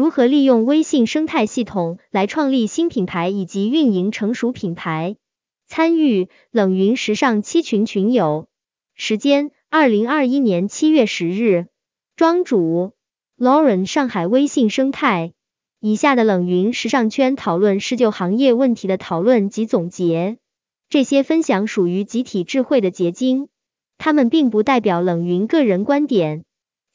如何利用微信生态系统来创立新品牌以及运营成熟品牌？参与冷云时尚七群群友，时间二零二一年七月十日，庄主 Lauren 上海微信生态。以下的冷云时尚圈讨论是就行业问题的讨论及总结，这些分享属于集体智慧的结晶，他们并不代表冷云个人观点。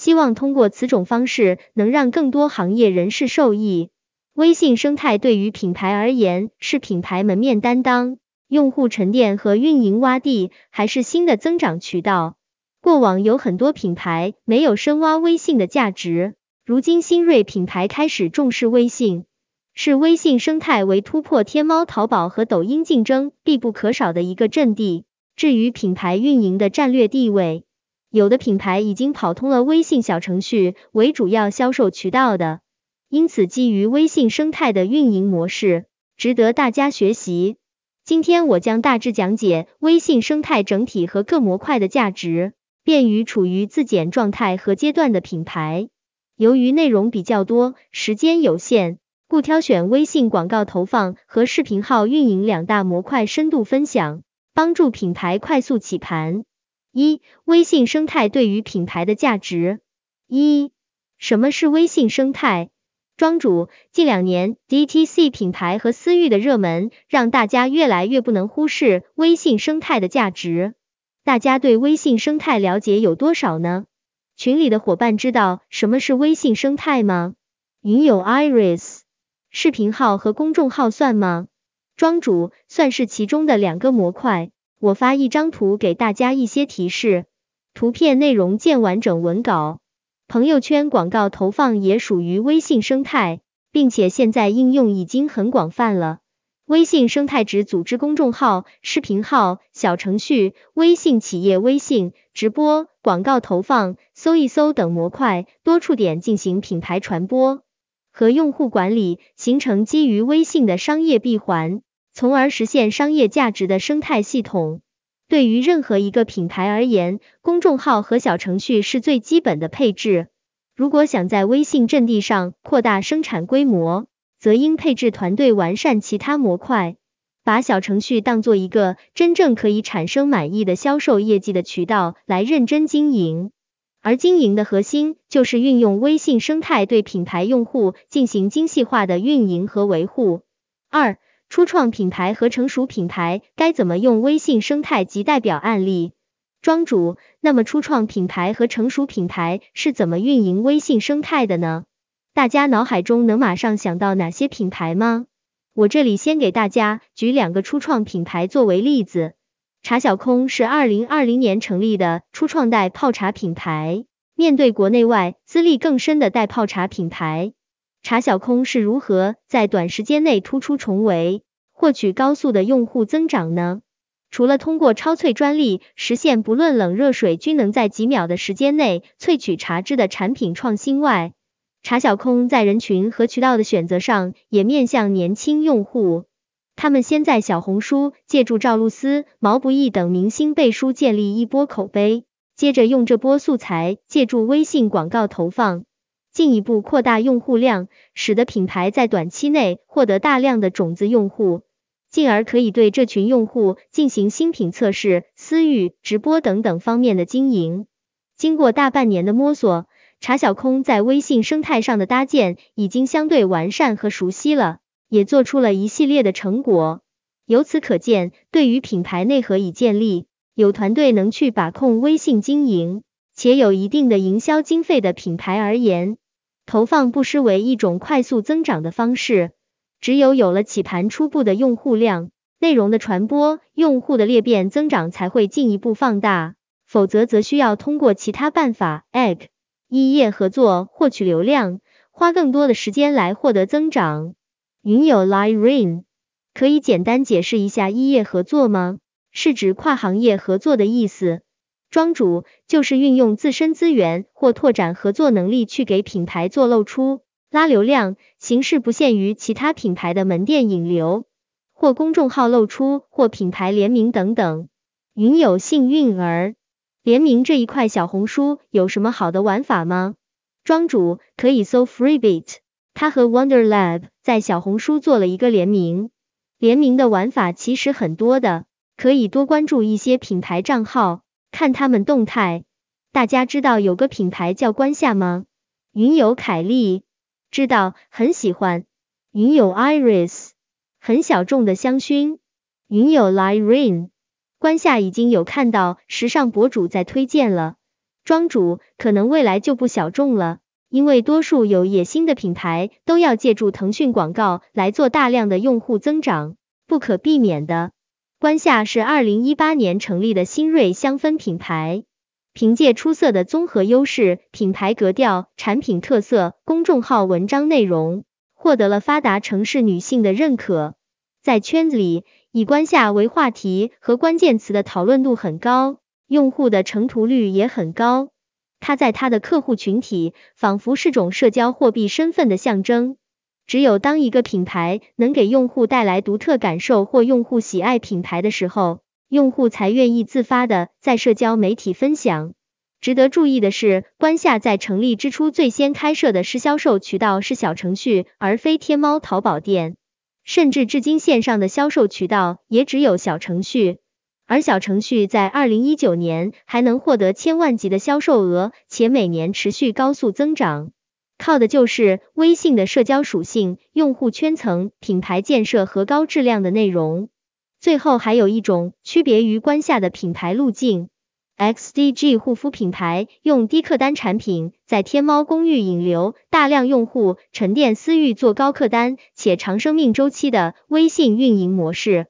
希望通过此种方式，能让更多行业人士受益。微信生态对于品牌而言，是品牌门面担当、用户沉淀和运营洼地，还是新的增长渠道？过往有很多品牌没有深挖微信的价值，如今新锐品牌开始重视微信，是微信生态为突破天猫、淘宝和抖音竞争必不可少的一个阵地。至于品牌运营的战略地位，有的品牌已经跑通了微信小程序为主要销售渠道的，因此基于微信生态的运营模式值得大家学习。今天我将大致讲解微信生态整体和各模块的价值，便于处于自检状态和阶段的品牌。由于内容比较多，时间有限，故挑选微信广告投放和视频号运营两大模块深度分享，帮助品牌快速起盘。一、微信生态对于品牌的价值。一、什么是微信生态？庄主，近两年 DTC 品牌和私域的热门，让大家越来越不能忽视微信生态的价值。大家对微信生态了解有多少呢？群里的伙伴知道什么是微信生态吗？云友 Iris，视频号和公众号算吗？庄主，算是其中的两个模块。我发一张图给大家一些提示，图片内容见完整文稿。朋友圈广告投放也属于微信生态，并且现在应用已经很广泛了。微信生态指组织公众号、视频号、小程序、微信企业微信、直播、广告投放、搜一搜等模块多处点进行品牌传播和用户管理，形成基于微信的商业闭环。从而实现商业价值的生态系统。对于任何一个品牌而言，公众号和小程序是最基本的配置。如果想在微信阵地上扩大生产规模，则应配置团队完善其他模块，把小程序当做一个真正可以产生满意的销售业绩的渠道来认真经营。而经营的核心就是运用微信生态对品牌用户进行精细化的运营和维护。二初创品牌和成熟品牌该怎么用微信生态及代表案例？庄主，那么初创品牌和成熟品牌是怎么运营微信生态的呢？大家脑海中能马上想到哪些品牌吗？我这里先给大家举两个初创品牌作为例子。茶小空是二零二零年成立的初创代泡茶品牌，面对国内外资历更深的代泡茶品牌。茶小空是如何在短时间内突出重围，获取高速的用户增长呢？除了通过超萃专利实现不论冷热水均能在几秒的时间内萃取茶汁的产品创新外，茶小空在人群和渠道的选择上也面向年轻用户。他们先在小红书借助赵露思、毛不易等明星背书建立一波口碑，接着用这波素材借助微信广告投放。进一步扩大用户量，使得品牌在短期内获得大量的种子用户，进而可以对这群用户进行新品测试、私域、直播等等方面的经营。经过大半年的摸索，茶小空在微信生态上的搭建已经相对完善和熟悉了，也做出了一系列的成果。由此可见，对于品牌内核已建立，有团队能去把控微信经营。且有一定的营销经费的品牌而言，投放不失为一种快速增长的方式。只有有了起盘初步的用户量，内容的传播，用户的裂变增长才会进一步放大。否则则需要通过其他办法，egg 一业合作获取流量，花更多的时间来获得增长。云友 Lirain，可以简单解释一下一业合作吗？是指跨行业合作的意思。庄主就是运用自身资源或拓展合作能力去给品牌做露出、拉流量，形式不限于其他品牌的门店引流，或公众号露出，或品牌联名等等。云有幸运儿，联名这一块小红书有什么好的玩法吗？庄主可以搜 Freebit，他和 Wonder Lab 在小红书做了一个联名，联名的玩法其实很多的，可以多关注一些品牌账号，看他们动态。大家知道有个品牌叫关夏吗？云友凯莉知道，很喜欢。云友 Iris 很小众的香薰。云友 Lirene 关夏已经有看到时尚博主在推荐了。庄主可能未来就不小众了，因为多数有野心的品牌都要借助腾讯广告来做大量的用户增长，不可避免的。关夏是二零一八年成立的新锐香氛品牌。凭借出色的综合优势、品牌格调、产品特色、公众号文章内容，获得了发达城市女性的认可。在圈子里，以关夏为话题和关键词的讨论度很高，用户的成图率也很高。它在它的客户群体仿佛是种社交货币身份的象征。只有当一个品牌能给用户带来独特感受或用户喜爱品牌的时候。用户才愿意自发的在社交媒体分享。值得注意的是，关夏在成立之初最先开设的是销售渠道是小程序，而非天猫、淘宝店，甚至至今线上的销售渠道也只有小程序。而小程序在二零一九年还能获得千万级的销售额，且每年持续高速增长，靠的就是微信的社交属性、用户圈层、品牌建设和高质量的内容。最后还有一种区别于关下的品牌路径，XDG 护肤品牌用低客单产品在天猫公寓引流大量用户，沉淀私域做高客单且长生命周期的微信运营模式，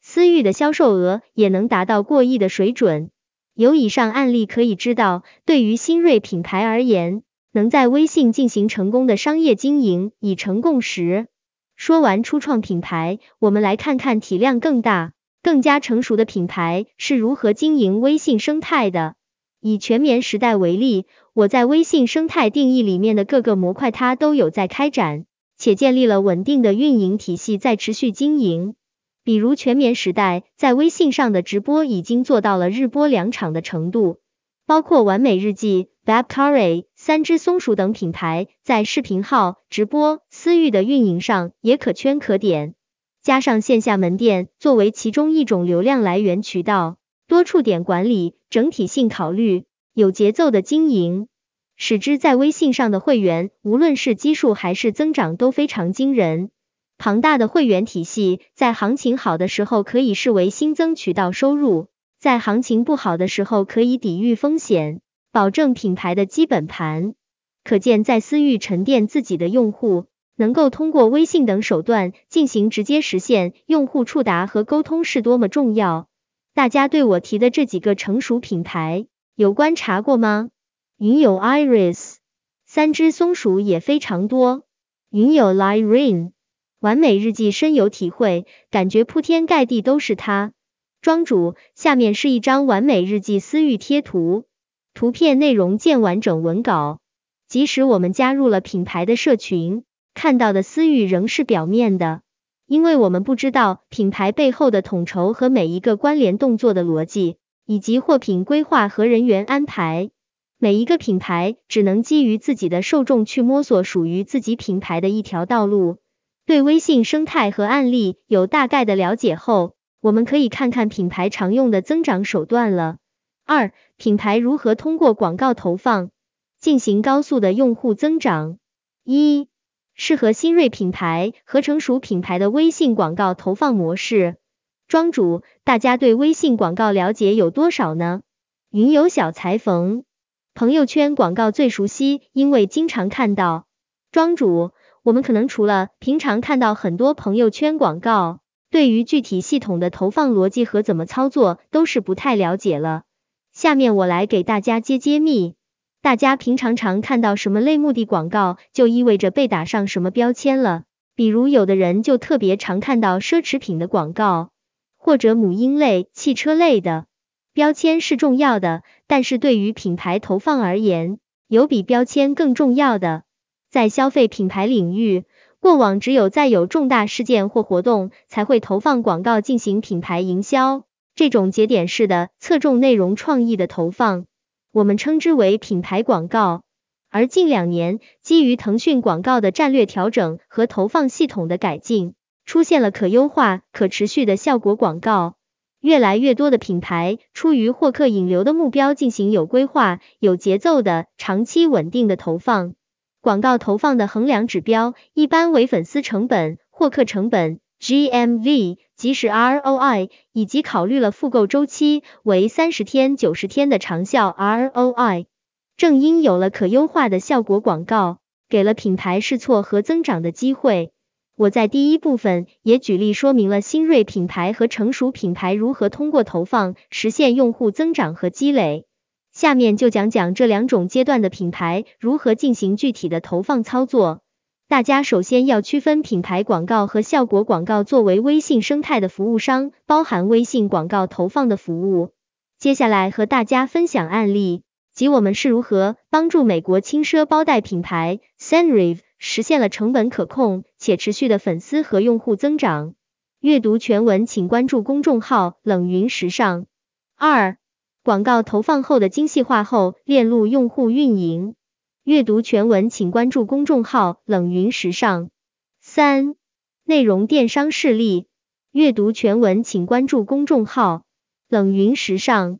私域的销售额也能达到过亿的水准。由以上案例可以知道，对于新锐品牌而言，能在微信进行成功的商业经营已成共识。说完初创品牌，我们来看看体量更大、更加成熟的品牌是如何经营微信生态的。以全棉时代为例，我在微信生态定义里面的各个模块，它都有在开展，且建立了稳定的运营体系，在持续经营。比如全棉时代在微信上的直播已经做到了日播两场的程度，包括完美日记、Babcare。三只松鼠等品牌在视频号、直播、私域的运营上也可圈可点，加上线下门店作为其中一种流量来源渠道，多触点管理，整体性考虑，有节奏的经营，使之在微信上的会员，无论是基数还是增长都非常惊人。庞大的会员体系在行情好的时候可以视为新增渠道收入，在行情不好的时候可以抵御风险。保证品牌的基本盘，可见在私域沉淀自己的用户，能够通过微信等手段进行直接实现用户触达和沟通是多么重要。大家对我提的这几个成熟品牌有观察过吗？云友 Iris，三只松鼠也非常多。云友 Lirene，完美日记深有体会，感觉铺天盖地都是它。庄主，下面是一张完美日记私域贴图。图片内容见完整文稿。即使我们加入了品牌的社群，看到的私域仍是表面的，因为我们不知道品牌背后的统筹和每一个关联动作的逻辑，以及货品规划和人员安排。每一个品牌只能基于自己的受众去摸索属于自己品牌的一条道路。对微信生态和案例有大概的了解后，我们可以看看品牌常用的增长手段了。二、品牌如何通过广告投放进行高速的用户增长？一、适合新锐品牌和成熟品牌的微信广告投放模式。庄主，大家对微信广告了解有多少呢？云游小裁缝，朋友圈广告最熟悉，因为经常看到。庄主，我们可能除了平常看到很多朋友圈广告，对于具体系统的投放逻辑和怎么操作，都是不太了解了。下面我来给大家揭揭秘。大家平常常看到什么类目的广告，就意味着被打上什么标签了。比如有的人就特别常看到奢侈品的广告，或者母婴类、汽车类的。标签是重要的，但是对于品牌投放而言，有比标签更重要的。在消费品牌领域，过往只有在有重大事件或活动，才会投放广告进行品牌营销。这种节点式的侧重内容创意的投放，我们称之为品牌广告。而近两年，基于腾讯广告的战略调整和投放系统的改进，出现了可优化、可持续的效果广告。越来越多的品牌出于获客引流的目标，进行有规划、有节奏的长期稳定的投放。广告投放的衡量指标一般为粉丝成本、获客成本 （GMV） 即使 ROI，以及考虑了复购周期为三十天、九十天的长效 ROI。正因有了可优化的效果广告，给了品牌试错和增长的机会。我在第一部分也举例说明了新锐品牌和成熟品牌如何通过投放实现用户增长和积累。下面就讲讲这两种阶段的品牌如何进行具体的投放操作。大家首先要区分品牌广告和效果广告。作为微信生态的服务商，包含微信广告投放的服务。接下来和大家分享案例，即我们是如何帮助美国轻奢包袋品牌 Senrive。实现了成本可控且持续的粉丝和用户增长。阅读全文请关注公众号冷云时尚。二、广告投放后的精细化后链路用户运营。阅读全文请关注公众号冷云时尚。三、内容电商示例。阅读全文请关注公众号冷云时尚。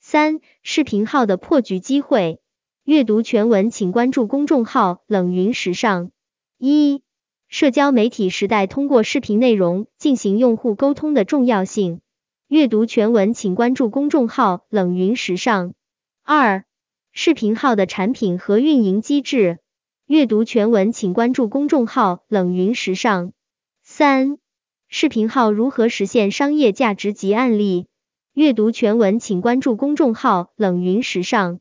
三、视频号的破局机会。阅读全文，请关注公众号冷云时尚。一、社交媒体时代，通过视频内容进行用户沟通的重要性。阅读全文，请关注公众号冷云时尚。二、视频号的产品和运营机制。阅读全文，请关注公众号冷云时尚。三、视频号如何实现商业价值及案例。阅读全文，请关注公众号冷云时尚。